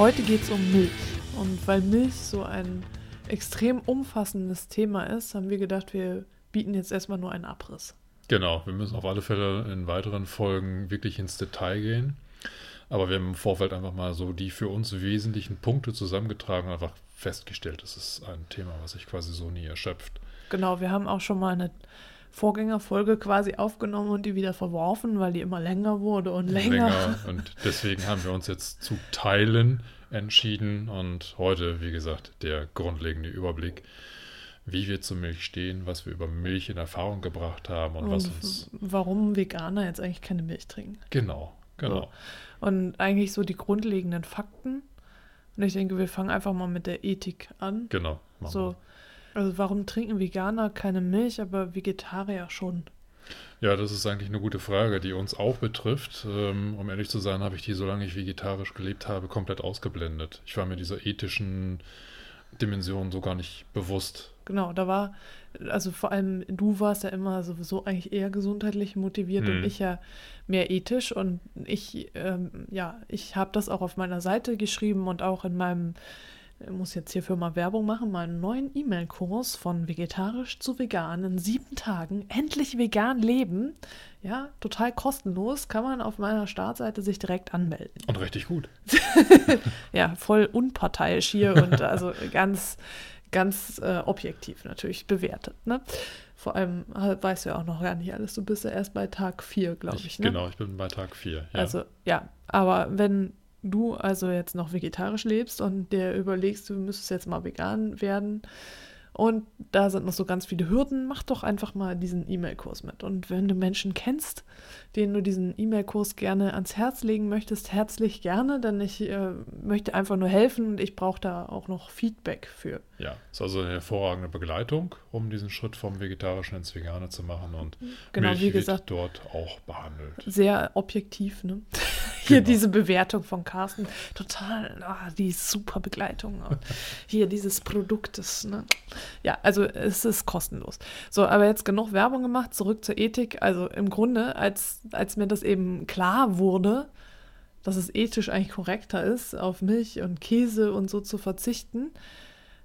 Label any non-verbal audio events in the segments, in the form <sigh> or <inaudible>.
Heute geht es um Milch. Und weil Milch so ein extrem umfassendes Thema ist, haben wir gedacht, wir bieten jetzt erstmal nur einen Abriss. Genau, wir müssen auf alle Fälle in weiteren Folgen wirklich ins Detail gehen. Aber wir haben im Vorfeld einfach mal so die für uns wesentlichen Punkte zusammengetragen und einfach festgestellt, das ist ein Thema, was sich quasi so nie erschöpft. Genau, wir haben auch schon mal eine Vorgängerfolge quasi aufgenommen und die wieder verworfen, weil die immer länger wurde und länger. Und deswegen haben wir uns jetzt zu Teilen entschieden. Und heute, wie gesagt, der grundlegende Überblick, wie wir zur Milch stehen, was wir über Milch in Erfahrung gebracht haben und, was Und uns. warum Veganer jetzt eigentlich keine Milch trinken. Genau, genau. So. Und eigentlich so die grundlegenden Fakten. Und ich denke, wir fangen einfach mal mit der Ethik an. Genau. machen So, also warum trinken Veganer keine Milch, aber Vegetarier schon? Ja, das ist eigentlich eine gute Frage, die uns auch betrifft. Ähm, um ehrlich zu sein, habe ich die, solange ich vegetarisch gelebt habe, komplett ausgeblendet. Ich war mir dieser ethischen Dimension so gar nicht bewusst. Genau, da war, also vor allem du warst ja immer sowieso eigentlich eher gesundheitlich motiviert Hm. und ich ja mehr ethisch und ich, ähm, ja, ich habe das auch auf meiner Seite geschrieben und auch in meinem, ich muss jetzt hierfür mal Werbung machen, meinen neuen E-Mail-Kurs von vegetarisch zu vegan in sieben Tagen, endlich vegan leben, ja, total kostenlos, kann man auf meiner Startseite sich direkt anmelden. Und richtig gut. <laughs> Ja, voll unparteiisch hier und also ganz, ganz äh, objektiv natürlich bewertet. Ne? Vor allem äh, weißt du ja auch noch gar nicht alles. Du bist ja erst bei Tag 4, glaube ich. ne? Genau, ich bin bei Tag 4. Ja. Also, ja, aber wenn du also jetzt noch vegetarisch lebst und dir überlegst, du müsstest jetzt mal vegan werden und da sind noch so ganz viele Hürden, mach doch einfach mal diesen E-Mail-Kurs mit. Und wenn du Menschen kennst, denen du diesen E-Mail-Kurs gerne ans Herz legen möchtest, herzlich gerne, denn ich äh, möchte einfach nur helfen und ich brauche da auch noch Feedback für. Ja, ist also eine hervorragende Begleitung, um diesen Schritt vom Vegetarischen ins Vegane zu machen. Und Genau, Milch wie wird gesagt, dort auch behandelt. sehr objektiv, ne? <laughs> Hier Genau. diese Bewertung von Carsten, total, ah, die super Begleitung. Hier dieses Produkt ist, ne? Ja, also es ist kostenlos. So, aber jetzt genug Werbung gemacht, zurück zur Ethik. Also im Grunde, als, als mir das eben klar wurde, dass es ethisch eigentlich korrekter ist, auf Milch und Käse und so zu verzichten,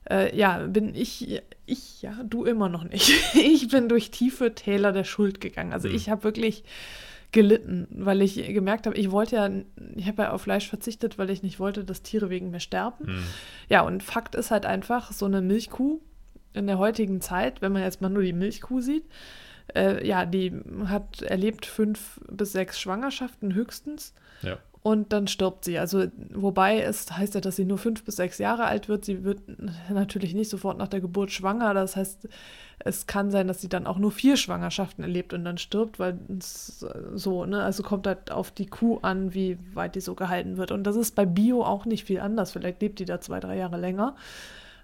äh, ja, bin ich, ich, ja, du immer noch nicht. <laughs> Ich bin durch tiefe Täler der Schuld gegangen. Also Hm. ich habe wirklich gelitten, weil ich gemerkt habe, ich wollte ja, ich habe ja auf Fleisch verzichtet, weil ich nicht wollte, dass Tiere wegen mir sterben. Hm. Ja, und Fakt ist halt einfach, so eine Milchkuh in der heutigen Zeit, wenn man jetzt mal nur die Milchkuh sieht, äh, ja, die hat erlebt fünf bis sechs Schwangerschaften höchstens Ja. und dann stirbt sie. Also, wobei es heißt ja, dass sie nur fünf bis sechs Jahre alt wird. Sie wird natürlich nicht sofort nach der Geburt schwanger. Das heißt, es kann sein, dass sie dann auch nur vier Schwangerschaften erlebt und dann stirbt, weil es so, ne? Also kommt halt auf die Kuh an, wie weit die so gehalten wird. Und das ist bei Bio auch nicht viel anders. Vielleicht lebt die da zwei, drei Jahre länger.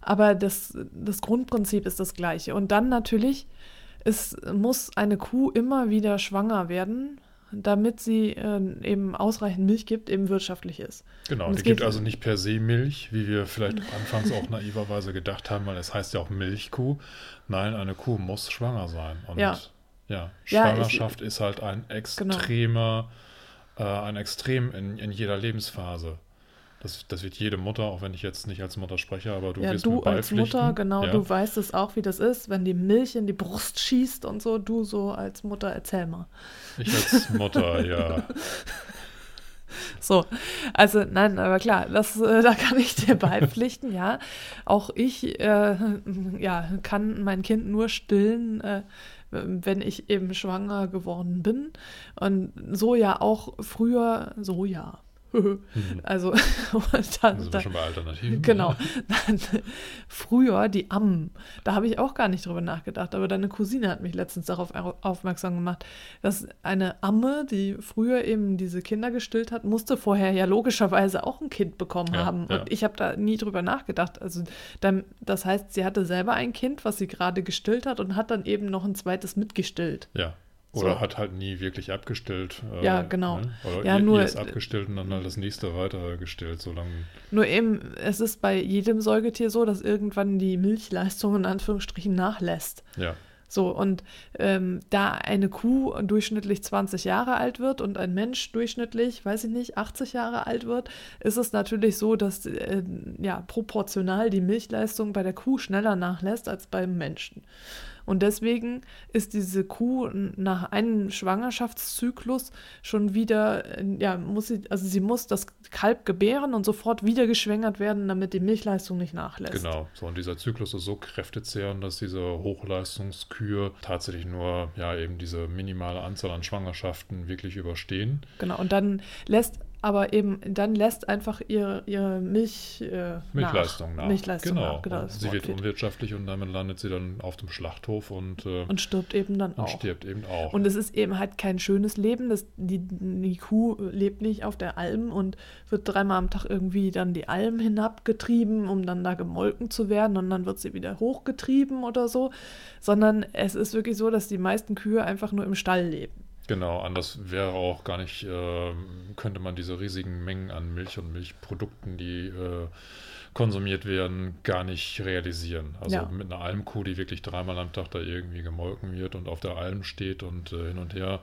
Aber das, das Grundprinzip ist das gleiche. Und dann natürlich, es muss eine Kuh immer wieder schwanger werden, damit sie äh, eben ausreichend Milch gibt, eben wirtschaftlich ist. Genau, die gibt also nicht per se Milch, wie wir vielleicht anfangs auch naiverweise gedacht haben, weil es heißt ja auch Milchkuh. Nein, eine Kuh muss schwanger sein. Und Ja. ja, Ja, Schwangerschaft ist halt ein extremer, äh, ein Extrem in, in jeder Lebensphase. Das, das wird jede Mutter, auch wenn ich jetzt nicht als Mutter spreche, aber du ja, wirst du als. Mutter, genau, ja. du weißt es auch, wie das ist, wenn die Milch in die Brust schießt und so. Du so als Mutter, erzähl mal. Ich als Mutter, <laughs> ja. So, also nein, aber klar, das, äh, da kann ich dir beipflichten, ja. Auch ich äh, ja, kann mein Kind nur stillen, äh, wenn ich eben schwanger geworden bin. Und so ja auch früher, so ja, <laughs> also, <laughs> dann, sind wir schon bei Alternativen. Genau. Dann, früher die Ammen. Da habe ich auch gar nicht drüber nachgedacht, aber deine Cousine hat mich letztens darauf aufmerksam gemacht, dass eine Amme, die früher eben diese Kinder gestillt hat, musste vorher ja logischerweise auch ein Kind bekommen ja, haben. Ja. Und ich habe da nie drüber nachgedacht. Also, dann, das heißt, sie hatte selber ein Kind, was sie gerade gestillt hat und hat dann eben noch ein zweites mitgestillt. Ja. Oder so. hat halt nie wirklich abgestellt. Äh, ja, genau. Ne? Oder ja, ihr, nur, ihr ist abgestellt und dann halt das nächste weitergestellt, solange. Nur eben, es ist bei jedem Säugetier so, dass irgendwann die Milchleistung in Anführungsstrichen nachlässt. Ja. So, und ähm, da eine Kuh durchschnittlich 20 Jahre alt wird und ein Mensch durchschnittlich, weiß ich nicht, 80 Jahre alt wird, ist es natürlich so, dass äh, ja proportional die Milchleistung bei der Kuh schneller nachlässt als beim Menschen. Und deswegen ist diese Kuh nach einem Schwangerschaftszyklus schon wieder, äh, ja, muss sie, also sie muss das Kalb gebären und sofort wieder geschwängert werden, damit die Milchleistung nicht nachlässt. Genau, so und dieser Zyklus ist so kräftezehrend, dass diese Hochleistungskühe tatsächlich nur, ja, eben diese minimale Anzahl an Schwangerschaften wirklich überstehen. Genau, und dann lässt aber eben dann lässt einfach ihre, ihre Milch, äh, Milchleistung nach. nach. Milchleistung genau. nach. genau sie wird unwirtschaftlich und damit landet sie dann auf dem Schlachthof und, äh, und stirbt eben dann und auch. stirbt eben auch. Und es ist eben halt kein schönes Leben. Das, die, die Kuh lebt nicht auf der Alm und wird dreimal am Tag irgendwie dann die Alm hinabgetrieben, um dann da gemolken zu werden und dann wird sie wieder hochgetrieben oder so. Sondern es ist wirklich so, dass die meisten Kühe einfach nur im Stall leben. Genau, anders wäre auch gar nicht, äh, könnte man diese riesigen Mengen an Milch und Milchprodukten, die äh, konsumiert werden, gar nicht realisieren. Also ja. mit einer Almkuh, die wirklich dreimal am Tag da irgendwie gemolken wird und auf der Alm steht und äh, hin und her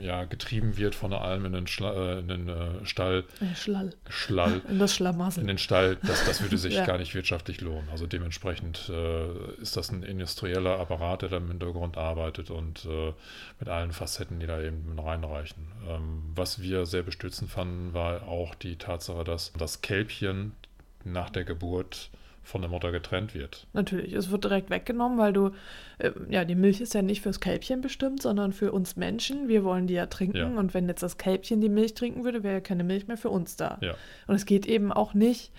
ja, getrieben wird von der Alm in den, Schla äh, in den äh, Stall. Schlall. Schlall. <laughs> In das Schlamassel. In den Stall, das, das würde sich <laughs> ja. gar nicht wirtschaftlich lohnen. Also dementsprechend äh, ist das ein industrieller Apparat, der da im Hintergrund arbeitet und äh, mit allen Facetten, die da eben reinreichen. Ähm, was wir sehr bestützend fanden, war auch die Tatsache, dass das Kälbchen nach der Geburt von der Mutter getrennt wird. Natürlich, es wird direkt weggenommen, weil du, äh, ja, die Milch ist ja nicht fürs Kälbchen bestimmt, sondern für uns Menschen. Wir wollen die ja trinken ja. und wenn jetzt das Kälbchen die Milch trinken würde, wäre ja keine Milch mehr für uns da. Ja. Und es geht eben auch nicht,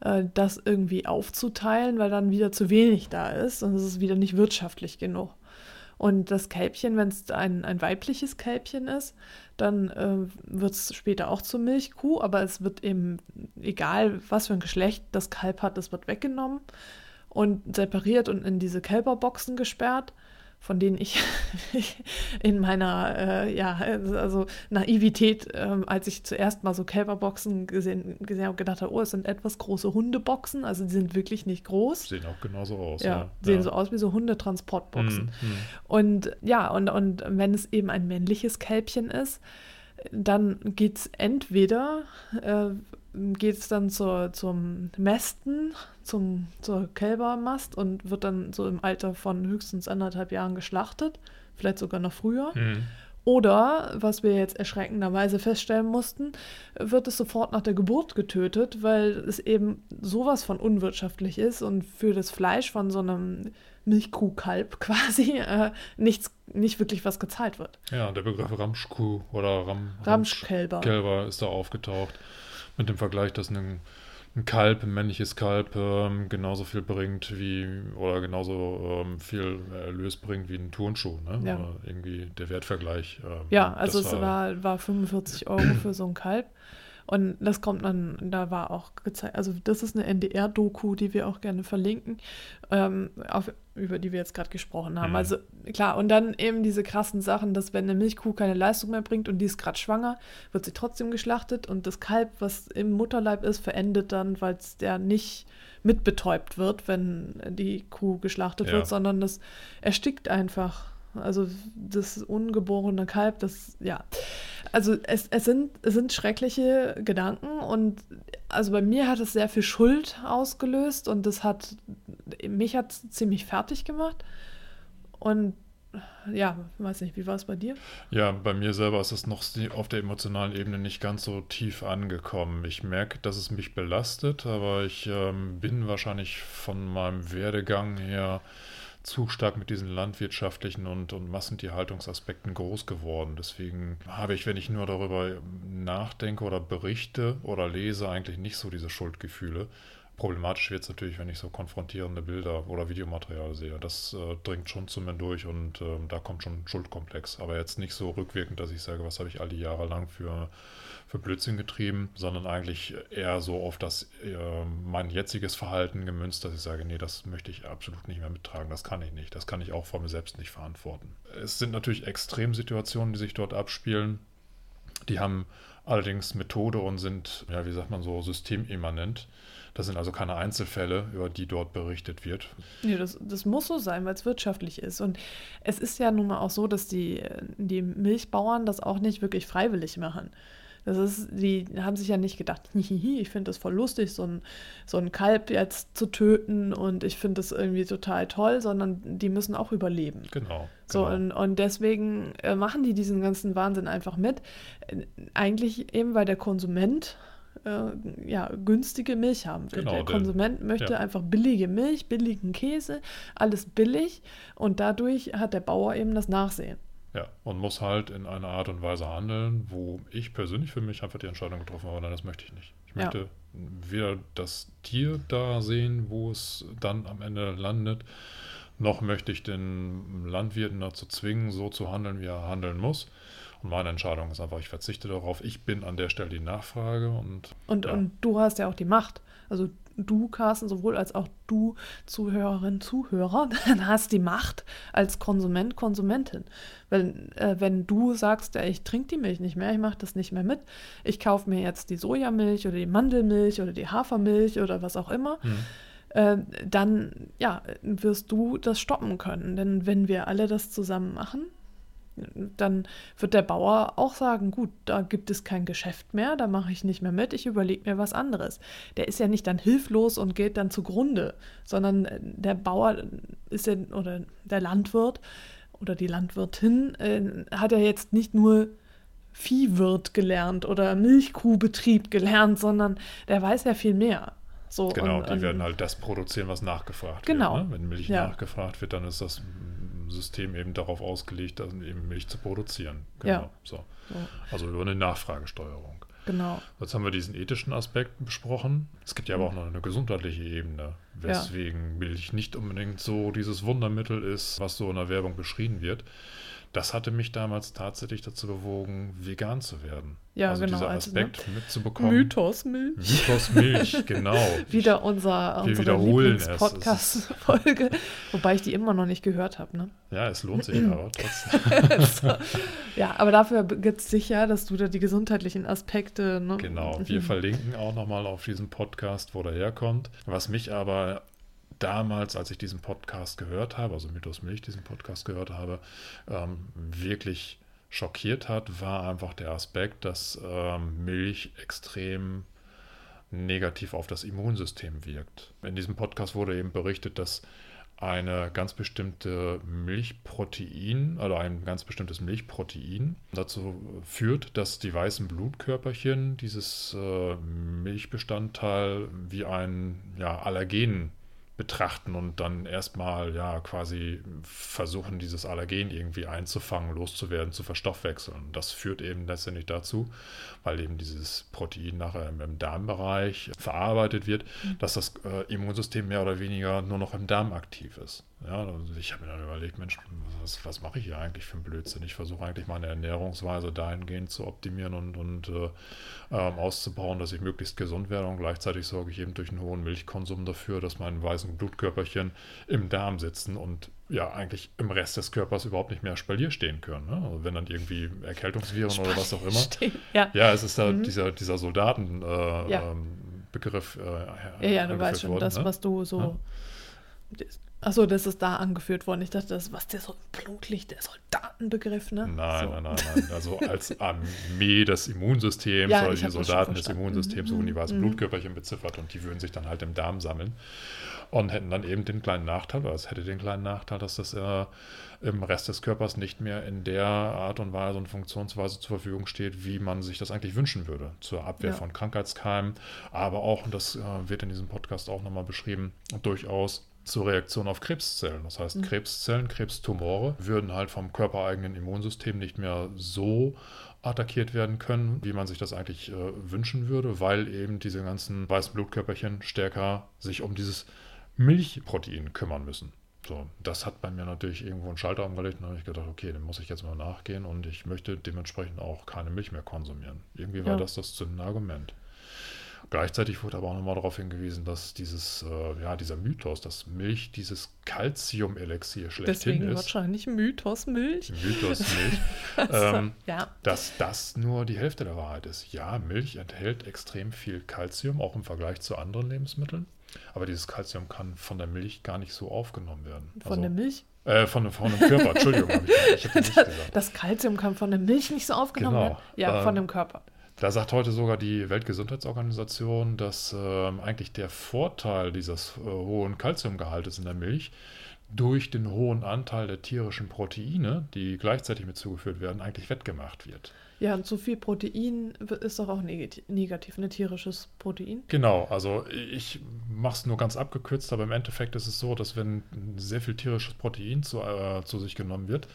äh, das irgendwie aufzuteilen, weil dann wieder zu wenig da ist und es ist wieder nicht wirtschaftlich genug. Und das Kälbchen, wenn es ein, ein weibliches Kälbchen ist, dann äh, wird es später auch zur Milchkuh, aber es wird eben, egal was für ein Geschlecht das Kalb hat, das wird weggenommen und separiert und in diese Kälberboxen gesperrt von denen ich <laughs> in meiner äh, ja, also Naivität, äh, als ich zuerst mal so Kälberboxen gesehen, gesehen habe, gedacht habe, oh, es sind etwas große Hundeboxen, also die sind wirklich nicht groß. Sehen auch genauso aus. Ja, ja. sehen ja. so aus wie so Hundetransportboxen. Mm. Und ja, und, und wenn es eben ein männliches Kälbchen ist, dann geht es entweder äh, geht es dann zur, zum Mästen, zum, zur Kälbermast und wird dann so im Alter von höchstens anderthalb Jahren geschlachtet, vielleicht sogar noch früher. Mhm. Oder, was wir jetzt erschreckenderweise feststellen mussten, wird es sofort nach der Geburt getötet, weil es eben sowas von unwirtschaftlich ist und für das Fleisch von so einem Milchkuhkalb <laughs> quasi äh, nichts, nicht wirklich was gezahlt wird. Ja, der Begriff Ramschkuh oder Ram, Ramschkälber Kälber ist da aufgetaucht mit dem Vergleich, dass ein, ein Kalb, ein männliches Kalb ähm, genauso viel bringt wie oder genauso ähm, viel Erlös bringt wie ein Turnschuh. Ne? Ja. Oder irgendwie der Wertvergleich. Ähm, ja, also es war, war 45 Euro für so ein Kalb. Und das kommt dann, da war auch gezeigt, also das ist eine NDR-Doku, die wir auch gerne verlinken, ähm, auf, über die wir jetzt gerade gesprochen haben. Mhm. Also klar, und dann eben diese krassen Sachen, dass wenn eine Milchkuh keine Leistung mehr bringt und die ist gerade schwanger, wird sie trotzdem geschlachtet und das Kalb, was im Mutterleib ist, verendet dann, weil es der nicht mitbetäubt wird, wenn die Kuh geschlachtet ja. wird, sondern das erstickt einfach. Also das ungeborene Kalb, das, ja. Also es, es, sind, es sind schreckliche Gedanken und also bei mir hat es sehr viel Schuld ausgelöst und das hat, mich hat ziemlich fertig gemacht. Und ja, weiß nicht, wie war es bei dir? Ja, bei mir selber ist es noch auf der emotionalen Ebene nicht ganz so tief angekommen. Ich merke, dass es mich belastet, aber ich ähm, bin wahrscheinlich von meinem Werdegang her zu stark mit diesen landwirtschaftlichen und, und Massentierhaltungsaspekten groß geworden. Deswegen habe ich, wenn ich nur darüber nachdenke oder berichte oder lese, eigentlich nicht so diese Schuldgefühle. Problematisch wird es natürlich, wenn ich so konfrontierende Bilder oder Videomaterial sehe. Das äh, dringt schon zu mir durch und äh, da kommt schon ein Schuldkomplex. Aber jetzt nicht so rückwirkend, dass ich sage, was habe ich all die Jahre lang für, für Blödsinn getrieben, sondern eigentlich eher so auf das äh, mein jetziges Verhalten gemünzt, dass ich sage, nee, das möchte ich absolut nicht mehr mittragen. Das kann ich nicht. Das kann ich auch vor mir selbst nicht verantworten. Es sind natürlich Extremsituationen, die sich dort abspielen. Die haben allerdings Methode und sind, ja, wie sagt man so, systemimmanent. Das sind also keine Einzelfälle, über die dort berichtet wird. Nee, das, das muss so sein, weil es wirtschaftlich ist. Und es ist ja nun mal auch so, dass die, die Milchbauern das auch nicht wirklich freiwillig machen. Das ist, die haben sich ja nicht gedacht, <laughs> ich finde das voll lustig, so ein, so ein Kalb jetzt zu töten und ich finde das irgendwie total toll, sondern die müssen auch überleben. Genau. So, genau. und, und deswegen äh, machen die diesen ganzen Wahnsinn einfach mit. Äh, eigentlich eben, weil der Konsument äh, ja, günstige Milch haben will. Genau, der denn- Konsument möchte ja. einfach billige Milch, billigen Käse, alles billig und dadurch hat der Bauer eben das Nachsehen. Ja, und muss halt in einer Art und Weise handeln, wo ich persönlich für mich einfach die Entscheidung getroffen habe, nein, das möchte ich nicht. Ich Ja. möchte weder das Tier da sehen, wo es dann am Ende landet, noch möchte ich den Landwirten dazu zwingen, so zu handeln, wie er handeln muss. Meine Entscheidung ist einfach, ich verzichte darauf. Ich bin an der Stelle die Nachfrage und Und, Ja. und du hast ja auch die Macht. Also du, Carsten, sowohl als auch du, Zuhörerin, Zuhörer, <laughs> hast die Macht als Konsument, Konsumentin. Weil äh, wenn du sagst, ja, ich trinke die Milch nicht mehr, ich mache das nicht mehr mit, ich kaufe mir jetzt die Sojamilch oder die Mandelmilch oder die Hafermilch oder was auch immer, äh, dann ja, wirst du das stoppen können. Denn wenn wir alle das zusammen machen, dann wird der Bauer auch sagen, gut, da gibt es kein Geschäft mehr, da mache ich nicht mehr mit, ich überlege mir was anderes. Der ist ja nicht dann hilflos und geht dann zugrunde, sondern äh, der Bauer ist ja, oder der Landwirt oder die Landwirtin äh, hat ja jetzt nicht nur Viehwirt gelernt oder Milchkuhbetrieb gelernt, sondern der weiß ja viel mehr. So, genau, und, die und- werden halt das produzieren, was nachgefragt Genau. wird. Ne? Wenn Milch Ja. nachgefragt wird, dann ist das System eben darauf ausgelegt, dann eben Milch zu produzieren. Ja. Genau. So. so, Also über eine Nachfragesteuerung. genau. Jetzt haben wir diesen ethischen Aspekt besprochen. Es gibt ja aber auch noch eine gesundheitliche Ebene, weswegen Milch nicht unbedingt so dieses Wundermittel ist, was so in der Werbung beschrieben wird. Das hatte mich damals tatsächlich dazu bewogen, vegan zu werden. Ja, also genau, dieser also, Aspekt mitzubekommen. Mythos Milch. Mythos Milch, genau. <laughs> Wieder unser, Wir wiederholen es. Lieblings-Podcast-Folge, wobei ich die immer noch nicht gehört habe. Ne? Ja, es lohnt sich <clears throat> aber <laughs> trotzdem. Ja, aber dafür gibt es sicher, dass du da die gesundheitlichen Aspekte. Ne? Genau, wir verlinken auch nochmal auf diesen Podcast, wo der herkommt. Was mich aber damals, als ich diesen Podcast gehört habe, also Mythos Milch diesen Podcast gehört habe, ähm, wirklich schockiert hat, war einfach der Aspekt, dass ähm, Milch extrem negativ auf das Immunsystem wirkt. In diesem Podcast wurde eben berichtet, dass eine ganz bestimmte Milchprotein, also ein ganz bestimmtes Milchprotein dazu führt, dass die weißen Blutkörperchen dieses äh, Milchbestandteil wie ein ja, Allergen betrachten und dann erstmal ja quasi versuchen, dieses Allergen irgendwie einzufangen, loszuwerden, zu verstoffwechseln. Das führt eben letztendlich dazu, weil eben dieses Protein nachher im, im Darmbereich verarbeitet wird, dass das äh, Immunsystem mehr oder weniger nur noch im Darm aktiv ist. Ja, ich habe mir dann überlegt, Mensch, was, was mache ich hier eigentlich für einen Blödsinn? Ich versuche eigentlich meine Ernährungsweise dahingehend zu optimieren und, und äh, ähm, auszubauen, dass ich möglichst gesund werde und gleichzeitig sorge ich eben durch einen hohen Milchkonsum dafür, dass meine weißen Blutkörperchen im Darm sitzen und ja eigentlich im Rest des Körpers überhaupt nicht mehr Spalier stehen können. Ne? Also wenn dann irgendwie Erkältungsviren oder was auch immer. Stehen. Ja. Ja, es ist da Mhm. dieser, dieser Soldatenbegriff äh, Ja. ähm, Begriff, äh, ja, ja, du weißt schon, worden, das, ne? was du so. Ja. Achso, das ist da angeführt worden. Ich dachte, das was der so Blutlicht, der Soldatenbegriff, ne? Nein, so. nein, nein, nein. Also als <laughs> Armee des Immunsystems Ja, oder die Soldaten des. Immunsystems Mhm, wurden die weißen mhm. Blutkörperchen beziffert und die würden sich dann halt im Darm sammeln und hätten dann eben den kleinen Nachteil, oder es hätte den kleinen Nachteil, dass das äh, im Rest des Körpers nicht mehr in der Art und Weise und Funktionsweise zur Verfügung steht, wie man sich das eigentlich wünschen würde. Zur Abwehr Ja. von Krankheitskeimen, aber auch, und das äh, wird in diesem Podcast auch nochmal beschrieben, durchaus zur Reaktion auf Krebszellen. Das heißt, Mhm. Krebszellen, Krebstumore würden halt vom körpereigenen Immunsystem nicht mehr so attackiert werden können, wie man sich das eigentlich äh, wünschen würde, weil eben diese ganzen weißen Blutkörperchen stärker sich um dieses Milchprotein kümmern müssen. So, das hat bei mir natürlich irgendwo einen Schalter umgelegt und da habe ich gedacht, okay, dem muss ich jetzt mal nachgehen und ich möchte dementsprechend auch keine Milch mehr konsumieren. Irgendwie war Ja. das das zündende Argument. Gleichzeitig wurde aber auch nochmal darauf hingewiesen, dass dieses, äh, ja, dieser Mythos, dass Milch dieses Calcium-Elixier schlechthin Deswegen ist, wahrscheinlich Mythos Milch. Mythos <laughs> Milch, Also, ähm, ja, dass das nur die Hälfte der Wahrheit ist. Ja, Milch enthält extrem viel Calcium, auch im Vergleich zu anderen Lebensmitteln. Aber dieses Calcium kann von der Milch gar nicht so aufgenommen werden. von der Milch. Äh, von, von dem Körper, Entschuldigung, hab ich, ich nicht <laughs> gesagt. Das Kalzium kann von der Milch nicht so aufgenommen Genau. werden. Ja, Ähm, von dem Körper. Da sagt heute sogar die Weltgesundheitsorganisation, dass ähm, eigentlich der Vorteil dieses äh, hohen Calciumgehaltes in der Milch durch den hohen Anteil der tierischen Proteine, die gleichzeitig mit zugeführt werden, eigentlich wettgemacht wird. Ja, und zu viel Protein ist doch auch negati- negativ, ne? Tierisches Protein. Genau, also ich mache es nur ganz abgekürzt, aber im Endeffekt ist es so, dass wenn sehr viel tierisches Protein zu, äh, zu sich genommen wird,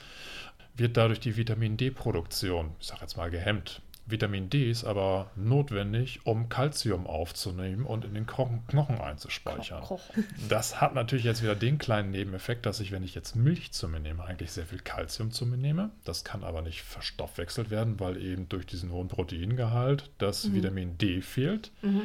wird dadurch die Vitamin D-Produktion, ich sage jetzt mal gehemmt. Vitamin D ist aber notwendig, um Calcium aufzunehmen und in den Knochen, einzuspeichern. <laughs> Das hat natürlich jetzt wieder den kleinen Nebeneffekt, dass ich, wenn ich jetzt Milch zu mir nehme, eigentlich sehr viel Calcium zu mir nehme. Das kann aber nicht verstoffwechselt werden, weil eben durch diesen hohen Proteingehalt das Mhm. Vitamin D fehlt. Mhm.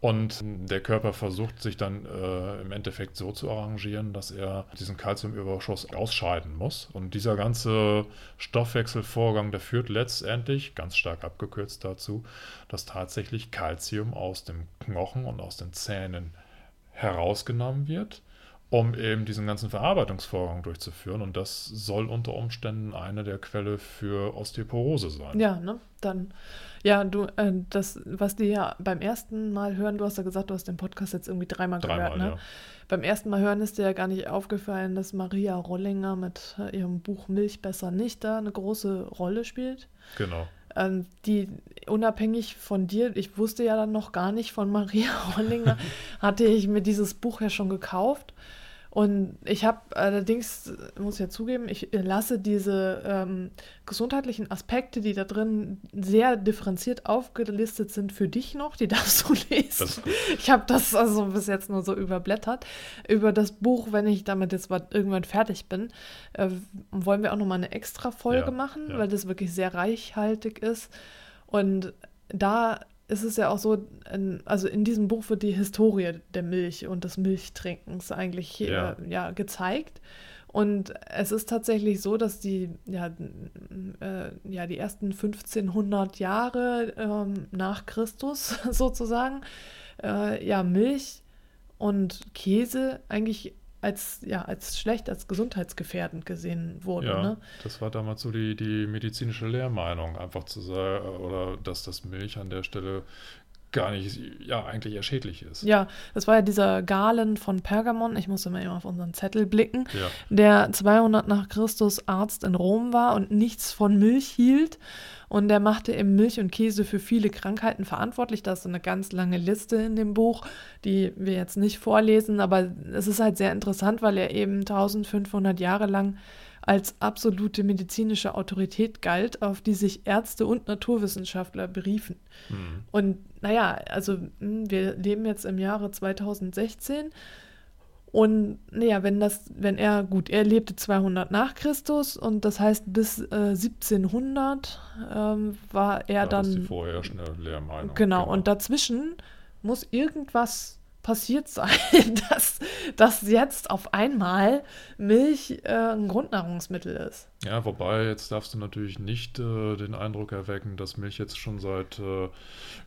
Und der Körper versucht sich dann äh, im Endeffekt so zu arrangieren, dass er diesen Calciumüberschuss ausscheiden muss. Und dieser ganze Stoffwechselvorgang, der führt letztendlich, ganz stark abgekürzt dazu, dass tatsächlich Calcium aus dem Knochen und aus den Zähnen herausgenommen wird, um eben diesen ganzen Verarbeitungsvorgang durchzuführen. Und das soll unter Umständen eine der Quelle für Osteoporose sein. Ja, ne? Dann, ja, du, äh, das, was die ja beim ersten Mal hören, du hast ja gesagt, du hast den Podcast jetzt irgendwie dreimal, Dreimal, gehört, ne? ja. Beim ersten Mal hören ist dir ja gar nicht aufgefallen, dass Maria Rollinger mit äh, ihrem Buch Milch besser nicht da eine große Rolle spielt. Genau. Ähm, die unabhängig von dir, ich wusste ja dann noch gar nicht von Maria <laughs> Rollinger, hatte ich mir dieses Buch ja schon gekauft. Und ich habe allerdings, muss ich ja zugeben, ich lasse diese ähm, gesundheitlichen Aspekte, die da drin sehr differenziert aufgelistet sind, für dich noch. Die <laughs> darfst du lesen. Das. Ich habe das also bis jetzt nur so überblättert. Über das Buch, wenn ich damit jetzt mal irgendwann fertig bin, äh, wollen wir auch nochmal eine extra Folge Ja, machen, ja. weil das wirklich sehr reichhaltig ist. Und da ist es ja auch so, in, also in diesem Buch wird die Historie der Milch und des Milchtrinkens eigentlich Ja. äh, ja, gezeigt. Und es ist tatsächlich so, dass die, ja, äh, ja, die ersten 1500 Jahre ähm, nach Christus <laughs> sozusagen, äh, ja, Milch und Käse eigentlich als, ja, als schlecht, als gesundheitsgefährdend gesehen wurde. Ja, Ne? das war damals so die, die medizinische Lehrmeinung, einfach zu sagen, oder dass das Milch an der Stelle gar nicht, ja, eigentlich eher schädlich ist. Ja, das war ja dieser Galen von Pergamon, ich musste mal eben auf unseren Zettel blicken, Ja, der 200 nach Christus Arzt in Rom war und nichts von Milch hielt. Und der machte eben Milch und Käse für viele Krankheiten verantwortlich. Da ist eine ganz lange Liste in dem Buch, die wir jetzt nicht vorlesen, aber es ist halt sehr interessant, weil er eben 1500 Jahre lang als absolute medizinische Autorität galt, auf die sich Ärzte und Naturwissenschaftler beriefen. hm. Und naja, also mh, wir leben jetzt im Jahre 2016 und naja, wenn das, wenn er, gut, er lebte 200 nach Christus und das heißt bis äh, 1700 ähm, war er das ist die dann, vorherrschende Lehrmeinung. genau, und dazwischen muss irgendwas passiert sein, <laughs> dass, dass jetzt auf einmal Milch äh, ein Grundnahrungsmittel ist. Ja, wobei, jetzt darfst du natürlich nicht äh, den Eindruck erwecken, dass Milch jetzt schon seit äh,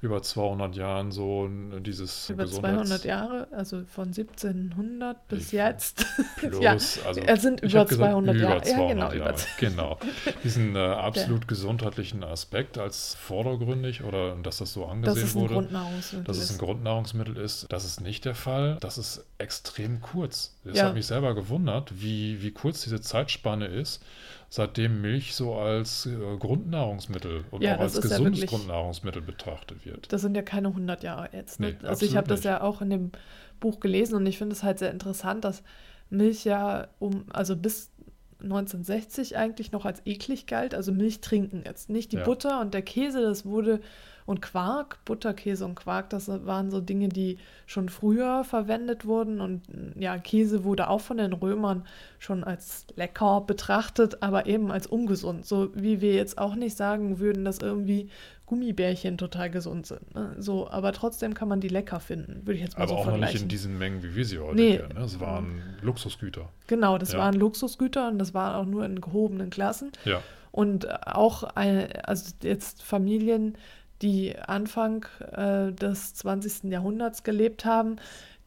über 200 Jahren so dieses Über Gesundheits- 200 Jahre, also von 1700 bis Ich- jetzt. <laughs> Plus, ja, also es sind über hab gesagt, 200 über Jahre. 200 ja, genau, Jahre. Genau. Diesen äh, <laughs> absolut gesundheitlichen Aspekt als vordergründig oder dass das so angesehen ein wurde, dass es ein. Grundnahrungsmittel ist, das ist nicht der Fall. Das ist extrem kurz. Das Ja. hat mich selber gewundert, wie, wie kurz diese Zeitspanne ist, seitdem Milch so als äh, Grundnahrungsmittel und Ja, auch als ist ja gesundes wirklich- Grundnahrungsmittel betrachtet wird. Das sind ja keine 100 Jahre jetzt. Ne? Nee, also ich habe das ja auch in dem Buch gelesen und ich finde es halt sehr interessant, dass Milch ja um, also bis 1960 eigentlich noch als eklig galt, also Milch trinken jetzt. Nicht die Ja. Butter und der Käse, das wurde, und Quark, Butter, Käse und Quark, das waren so Dinge, die schon früher verwendet wurden und ja, Käse wurde auch von den Römern schon als lecker betrachtet, aber eben als ungesund. So wie wir jetzt auch nicht sagen würden, dass irgendwie Gummibärchen total gesund sind. Ne? So, aber trotzdem kann man die lecker finden, würde ich jetzt mal Aber so auch noch nicht vergleichen. in diesen Mengen, wie wir sie heute Nee. kennen. Ne? Es waren Luxusgüter. Genau, das Ja. waren Luxusgüter und das war auch nur in gehobenen Klassen. Ja, Und auch, eine, also jetzt Familien, die Anfang äh, des 20. Jahrhunderts gelebt haben,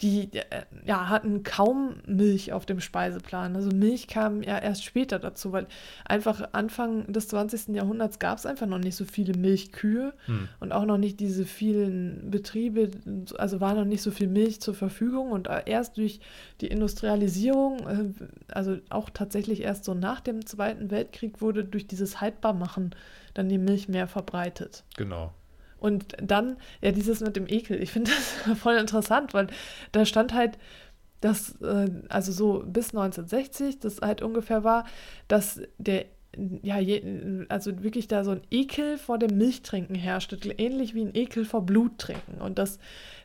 die äh, ja, hatten kaum Milch auf dem Speiseplan. Also Milch kam ja erst später dazu, weil einfach Anfang des 20. Jahrhunderts gab es einfach noch nicht so viele Milchkühe Hm. und auch noch nicht diese vielen Betriebe, also war noch nicht so viel Milch zur Verfügung und erst durch die Industrialisierung, äh, also auch tatsächlich erst so nach dem Zweiten Weltkrieg wurde durch dieses Haltbarmachen dann die Milch mehr verbreitet. genau. Und dann, ja, dieses mit dem Ekel, ich finde das <laughs> voll interessant, weil da stand halt, dass, äh, also so bis 1960, das halt ungefähr war, dass der, ja, je, also wirklich da so ein Ekel vor dem Milchtrinken herrschte, ähnlich wie ein Ekel vor Bluttrinken. Und dass,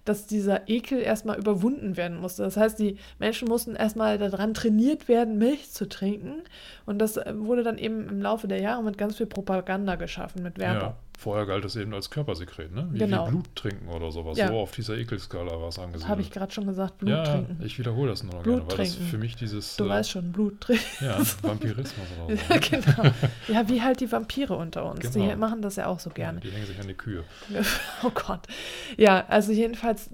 dass dieser Ekel erstmal überwunden werden musste. Das heißt, die Menschen mussten erstmal daran trainiert werden, Milch zu trinken. Und das äh, wurde dann eben im Laufe der Jahre mit ganz viel Propaganda geschaffen, mit Werbung. Ja, vorher galt es eben als Körpersekret, ne? Wie, Genau. wie Blut trinken oder sowas. Ja. So auf dieser Ekelskala war es Das angesiedelt. habe ich gerade schon gesagt, Blut ja, trinken. ich wiederhole das nur noch Blut gerne, weil das trinken. für mich dieses Du äh, weißt schon, Blut trinken. ja, <laughs> Vampirismus oder so. Ja, genau. <laughs> Ja, wie halt die Vampire unter uns. Genau. Die machen das ja auch so gerne. Die hängen sich an die Kühe. <laughs> Oh Gott. Ja, also jedenfalls,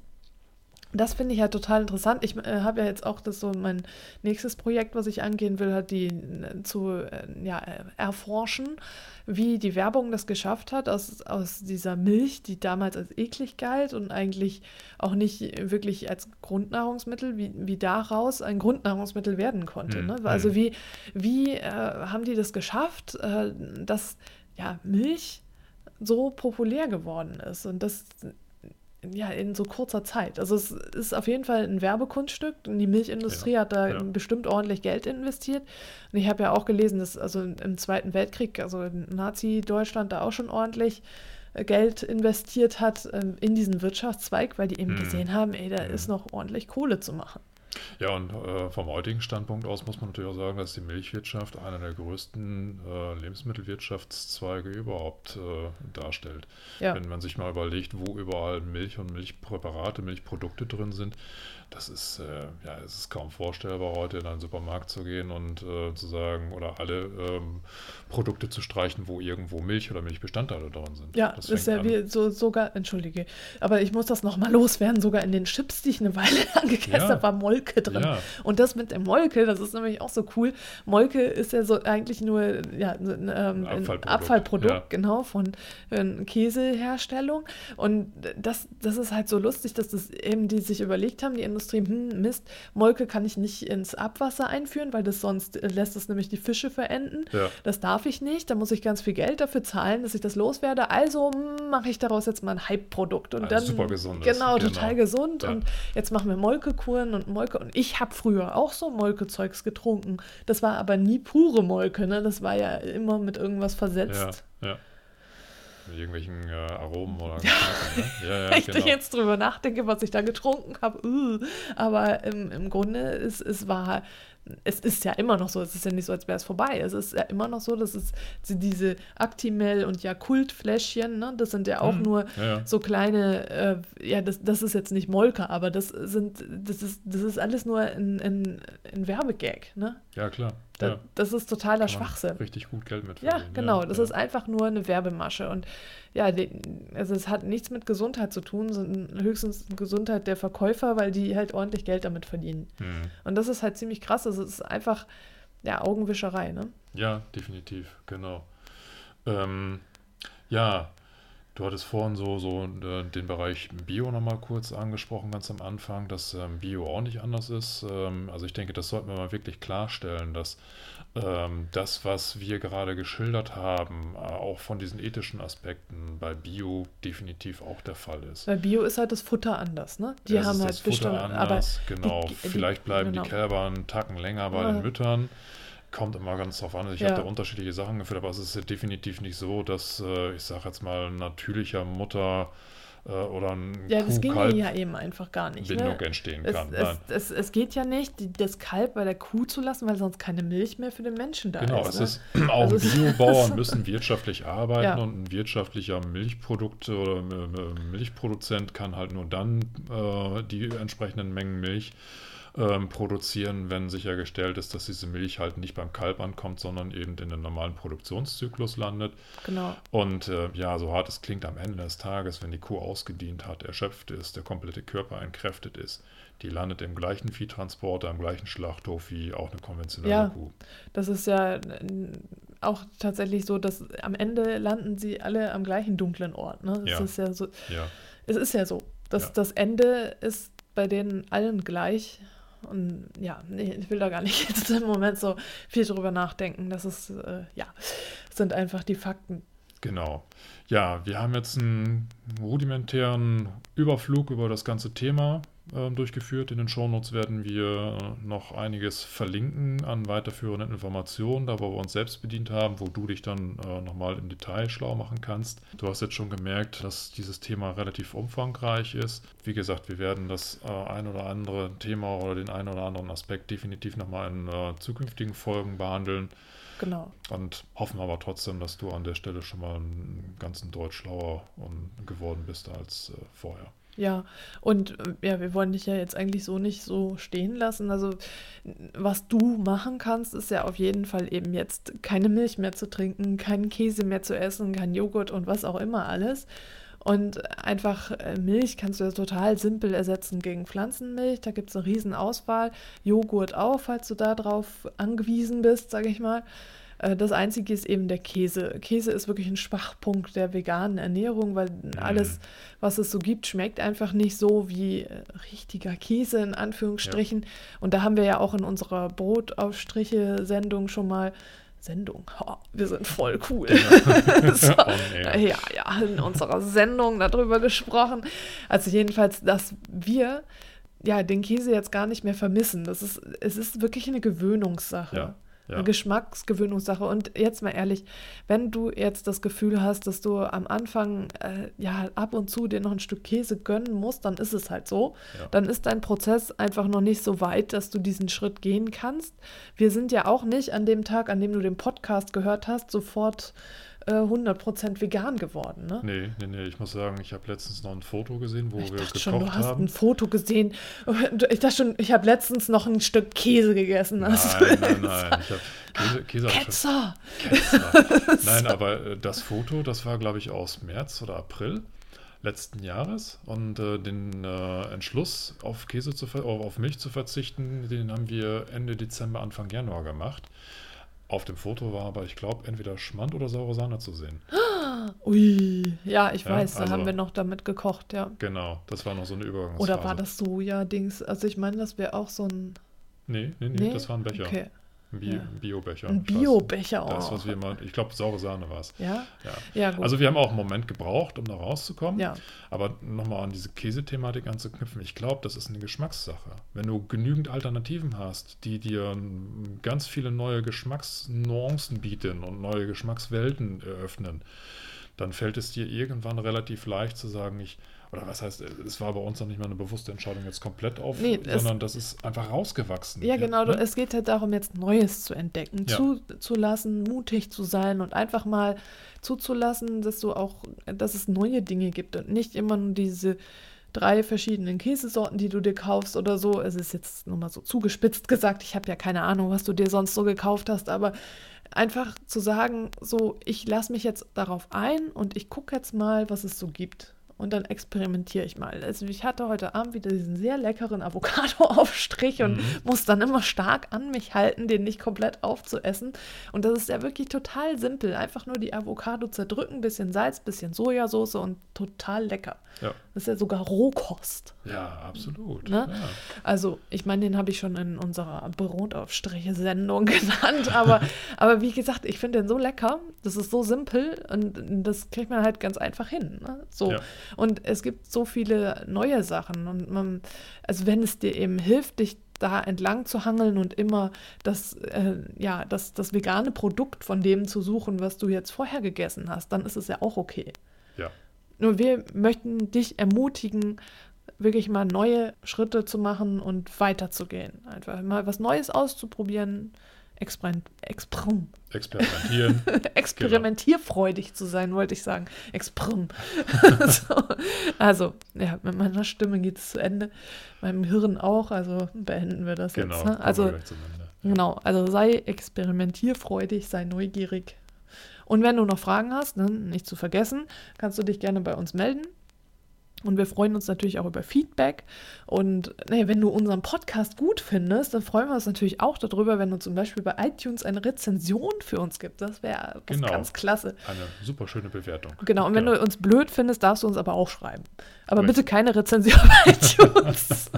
das finde ich halt total interessant. Ich äh, habe ja jetzt auch das so mein nächstes Projekt, was ich angehen will, hat die äh, zu äh, ja, äh, erforschen, wie die Werbung das geschafft hat, aus, aus dieser Milch, die damals als eklig galt und eigentlich auch nicht wirklich als Grundnahrungsmittel, wie, wie daraus ein Grundnahrungsmittel werden konnte. Hm, Ne? hm. Also wie, wie äh, haben die das geschafft, äh, dass ja, Milch so populär geworden ist und das ja in so kurzer Zeit. Also es ist auf jeden Fall ein Werbekunststück und die Milchindustrie Ja, hat da ja. bestimmt ordentlich Geld investiert. Und ich habe ja auch gelesen, dass also im Zweiten Weltkrieg, also in Nazi-Deutschland da auch schon ordentlich äh, Geld investiert hat ähm, in diesen Wirtschaftszweig, weil die eben Mhm. gesehen haben, ey, da Mhm. ist noch ordentlich Kohle zu machen. Ja, und äh, vom heutigen Standpunkt aus muss man natürlich auch sagen, dass die Milchwirtschaft einer der größten äh, Lebensmittelwirtschaftszweige überhaupt äh, darstellt. Ja. Wenn man sich mal überlegt, wo überall Milch und Milchpräparate, Milchprodukte drin sind, das ist, äh, ja, es ist kaum vorstellbar, heute in einen Supermarkt zu gehen und äh, zu sagen, oder alle ähm, Produkte zu streichen, wo irgendwo Milch oder Milchbestandteile drin sind. Ja, das ist ja wie so, sogar, entschuldige, aber ich muss das nochmal loswerden, sogar in den Chips, die ich eine Weile <laughs> lang gegessen Ja. habe, war Molke drin. Ja. Und das mit der Molke, das ist nämlich auch so cool. Molke ist ja so eigentlich nur ja, ein, ähm, Abfallprodukt, Abfallprodukt, ja. genau, von äh, Käseherstellung. Und das, das ist halt so lustig, dass das eben die sich überlegt haben, die Industrie, hm, Mist, Molke kann ich nicht ins Abwasser einführen, weil das sonst äh, lässt es nämlich die Fische verenden. Ja. Das darf ich nicht, da muss ich ganz viel Geld dafür zahlen, dass ich das loswerde. Also mache ich daraus jetzt mal ein Hype-Produkt. Und Ein dann, super gesundes, Genau, genau. total gesund. Und jetzt machen wir Molkekuren und Molke. Und ich habe früher auch so Molkezeugs getrunken. Das war aber nie pure Molke, ne? Das war ja immer mit irgendwas versetzt. Ja, ja. Mit irgendwelchen äh, Aromen oder <laughs> Geschmacken, ne? Ja, ja, Wenn ich genau. jetzt drüber nachdenke, was ich da getrunken habe. Uh. Aber im, im Grunde ist es war, es ist ja immer noch so, es ist ja nicht so, als wäre es vorbei. Es ist ja immer noch so, dass es diese Actimel und Yakult-Fläschchen, ne, das sind ja auch Hm, nur ja. so kleine, äh, ja, das, das ist jetzt nicht Molke, aber das sind, das ist, das ist alles nur ein, ein, ein Werbegag, ne? Ja, klar. Da, ja. Das ist totaler Schwachsinn. Richtig gut Geld mit Ja, genau. Das ja. ist einfach nur eine Werbemasche. Und ja, die, also es hat nichts mit Gesundheit zu tun, sondern höchstens Gesundheit der Verkäufer, weil die halt ordentlich Geld damit verdienen. Hm. Und das ist halt ziemlich krass. Also es ist einfach, ja, Augenwischerei, ne? Ja, definitiv, genau. Ähm, ja, Du hattest vorhin so, so äh, den Bereich Bio nochmal kurz angesprochen, ganz am Anfang, dass ähm, Bio auch nicht anders ist. Ähm, also ich denke, das sollten wir mal wirklich klarstellen, dass ähm, das, was wir gerade geschildert haben, äh, auch von diesen ethischen Aspekten bei Bio definitiv auch der Fall ist. Bei Bio ist halt das Futter anders, ne? Die es haben halt bestimmt, anders, genau. Die, die, Vielleicht bleiben genau. die Kälber einen Tacken länger bei ja. den Müttern. Kommt immer ganz drauf an. Ich ja. habe da unterschiedliche Sachen geführt, aber es ist definitiv nicht so, dass, äh, ich sage jetzt mal, natürlicher Mutter äh, oder ein Ja, das ging ja eben einfach gar nicht. Ne? Bindung ne? entstehen kann. Es, es, es, geht ja nicht, das Kalb bei der Kuh zu lassen, weil sonst keine Milch mehr für den Menschen da genau, ist. Genau, ne? <clears throat> auch also <laughs> Biobauern müssen wirtschaftlich arbeiten ja. und ein wirtschaftlicher Milchprodukt oder Milchproduzent kann halt nur dann äh, die entsprechenden Mengen Milch ähm, produzieren, wenn sichergestellt ist, dass diese Milch halt nicht beim Kalb ankommt, sondern eben in den normalen Produktionszyklus landet. Genau. Und äh, ja, so hart es klingt am Ende des Tages, wenn die Kuh ausgedient hat, erschöpft ist, der komplette Körper entkräftet ist, die landet im gleichen Viehtransporter, im gleichen Schlachthof wie auch eine konventionelle ja, Kuh. Das ist ja auch tatsächlich so, dass am Ende landen sie alle am gleichen dunklen Ort. Ne? Das ja. ist ja so. Ja. Es ist ja so. Das, ja. das Ende ist bei denen allen gleich. Und ja, nee, ich will da gar nicht <laughs> jetzt im Moment so viel drüber nachdenken. Das ist, äh, ja, sind einfach die Fakten. Genau. Ja, wir haben jetzt einen rudimentären Überflug über das ganze Thema durchgeführt. In den Shownotes werden wir noch einiges verlinken an weiterführenden Informationen, da wo wir uns selbst bedient haben, wo du dich dann äh, nochmal im Detail schlau machen kannst. Du hast jetzt schon gemerkt, dass dieses Thema relativ umfangreich ist. Wie gesagt, wir werden das äh, ein oder andere Thema oder den einen oder anderen Aspekt definitiv nochmal in äh, zukünftigen Folgen behandeln. Genau. Und hoffen aber trotzdem, dass du an der Stelle schon mal einen ganzen Deutsch schlauer geworden bist als äh, vorher. Ja, und äh, ja, wir wollen dich ja jetzt eigentlich so nicht so stehen lassen. Also, was du machen kannst, ist ja auf jeden Fall eben jetzt keine Milch mehr zu trinken, keinen Käse mehr zu essen, kein Joghurt und was auch immer alles. Und einfach äh, Milch kannst du ja total simpel ersetzen gegen Pflanzenmilch. Da gibt es eine riesen Auswahl. Joghurt auch, falls du darauf angewiesen bist, sage ich mal. Äh, das Einzige ist eben der Käse. Käse ist wirklich ein Schwachpunkt der veganen Ernährung, weil mhm. alles, was es so gibt, schmeckt einfach nicht so wie äh, richtiger Käse in Anführungsstrichen. Ja. Und da haben wir ja auch in unserer Brotaufstriche-Sendung schon mal Sendung. Oh, wir sind voll cool. Ja. <laughs> so, oh, nee. ja, ja, in unserer Sendung darüber gesprochen. Also jedenfalls, dass wir ja den Käse jetzt gar nicht mehr vermissen. Das ist, es ist wirklich eine Gewöhnungssache. Ja. Ja. Eine Geschmacksgewöhnungssache. Und jetzt mal ehrlich, wenn du jetzt das Gefühl hast, dass du am Anfang äh, ja ab und zu dir noch ein Stück Käse gönnen musst, dann ist es halt so. Ja. Dann ist dein Prozess einfach noch nicht so weit, dass du diesen Schritt gehen kannst. Wir sind ja auch nicht an dem Tag, an dem du den Podcast gehört hast, sofort 100% äh, vegan geworden, ne? Nee, nee, nee. Ich muss sagen, ich habe letztens noch ein Foto gesehen, wo ich wir gekocht schon, du hast haben. ein Foto gesehen. <laughs> Ich dachte schon, ich habe letztens noch ein Stück Käse gegessen. Nein, nein, <laughs> nein. Ich Käse, Käse Ketzer. Ketzer. <laughs> Nein, aber äh, das Foto, das war, glaube ich, aus März oder April letzten Jahres und äh, den äh, Entschluss auf Käse zu auf Milch zu verzichten, den haben wir Ende Dezember Anfang Januar gemacht. Auf dem Foto war aber, ich glaube, entweder Schmand oder saure Sahne zu sehen. <gasps> Ui, ja, ich ja, weiß, also, da haben wir noch damit gekocht, ja. Genau, das war noch so eine Übergangsphase. Oder war das Soja-Dings? Also ich meine, das wäre auch so ein... Nee, nee, nee, nee, das war ein Becher. Okay. Bi ja. Biobecher. Ein Biobecher auch. Das, was wir mal, ich glaube, saure Sahne war es. Ja? ja? Ja. gut. Also wir haben auch einen Moment gebraucht, um da rauszukommen. Ja. Aber nochmal an diese Käsethematik anzuknüpfen, ich glaube, das ist eine Geschmackssache. Wenn du genügend Alternativen hast, die dir ganz viele neue Geschmacksnuancen bieten und neue Geschmackswelten eröffnen, dann fällt es dir irgendwann relativ leicht zu sagen, ich oder was heißt, es war bei uns noch nicht mal eine bewusste Entscheidung jetzt komplett auf, nee, sondern das ist einfach rausgewachsen. Ja, genau. Ne? Es geht halt darum, jetzt Neues zu entdecken, ja. zuzulassen, mutig zu sein und einfach mal zuzulassen, dass du auch, dass es neue Dinge gibt und nicht immer nur diese drei verschiedenen Käsesorten, die du dir kaufst oder so. Es ist jetzt nur mal so zugespitzt gesagt. Ich habe ja keine Ahnung, was du dir sonst so gekauft hast, aber einfach zu sagen, so, ich lasse mich jetzt darauf ein und ich gucke jetzt mal, was es so gibt. Und dann experimentiere ich mal. Also ich hatte heute Abend wieder diesen sehr leckeren Avocado-Aufstrich <laughs> und Mhm. muss dann immer stark an mich halten, den nicht komplett aufzuessen. Und das ist ja wirklich total simpel. Einfach nur die Avocado zerdrücken, bisschen Salz, bisschen Sojasauce und total lecker. Ja, Das ist ja sogar Rohkost. ja absolut. Ne? Ja. Also, ich meine, den habe ich schon in unserer Brotaufstriche-Sendung <laughs> genannt, aber, <laughs> aber wie gesagt, ich finde den so lecker, das ist so simpel und das kriegt man halt ganz einfach hin. Ne? So. Ja. Und es gibt so viele neue Sachen und man, also wenn es dir eben hilft, dich da entlang zu hangeln und immer das, äh, ja, das, das vegane Produkt von dem zu suchen, was du jetzt vorher gegessen hast, dann ist es ja auch okay. ja. Nur wir möchten dich ermutigen, wirklich mal neue Schritte zu machen und weiterzugehen. Einfach mal was Neues auszuprobieren, experim experim Experimentieren. <laughs> experimentierfreudig zu sein, wollte ich sagen. Experim. <laughs> <laughs> so. Also, ja, mit meiner Stimme geht es zu Ende, meinem Hirn auch, also beenden wir das genau. jetzt. Ne? Also. Genau, also sei experimentierfreudig, sei neugierig. Und wenn du noch Fragen hast, ne, nicht zu vergessen, kannst du dich gerne bei uns melden. Und wir freuen uns natürlich auch über Feedback. Und nee, wenn du unseren Podcast gut findest, dann freuen wir uns natürlich auch darüber, wenn du zum Beispiel bei iTunes eine Rezension für uns gibst. Das wäre Genau. ganz klasse. Eine super schöne Bewertung. Genau, und wenn du uns blöd findest, darfst du uns aber auch schreiben. Aber Richtig. bitte keine Rezension bei <laughs> iTunes.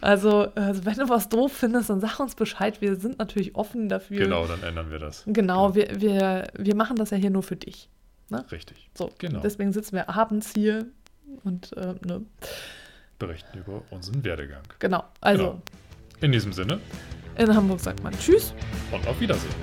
also, also, wenn du was doof findest, dann sag uns Bescheid. Wir sind natürlich offen dafür. Genau, dann ändern wir das. Genau, wir, wir, wir machen das ja hier nur für dich. Richtig. So, Genau. deswegen sitzen wir abends hier und äh, ne, Berichten über unseren Werdegang. genau. Also Genau. In diesem Sinne in Hamburg sagt man Tschüss. und auf Wiedersehen.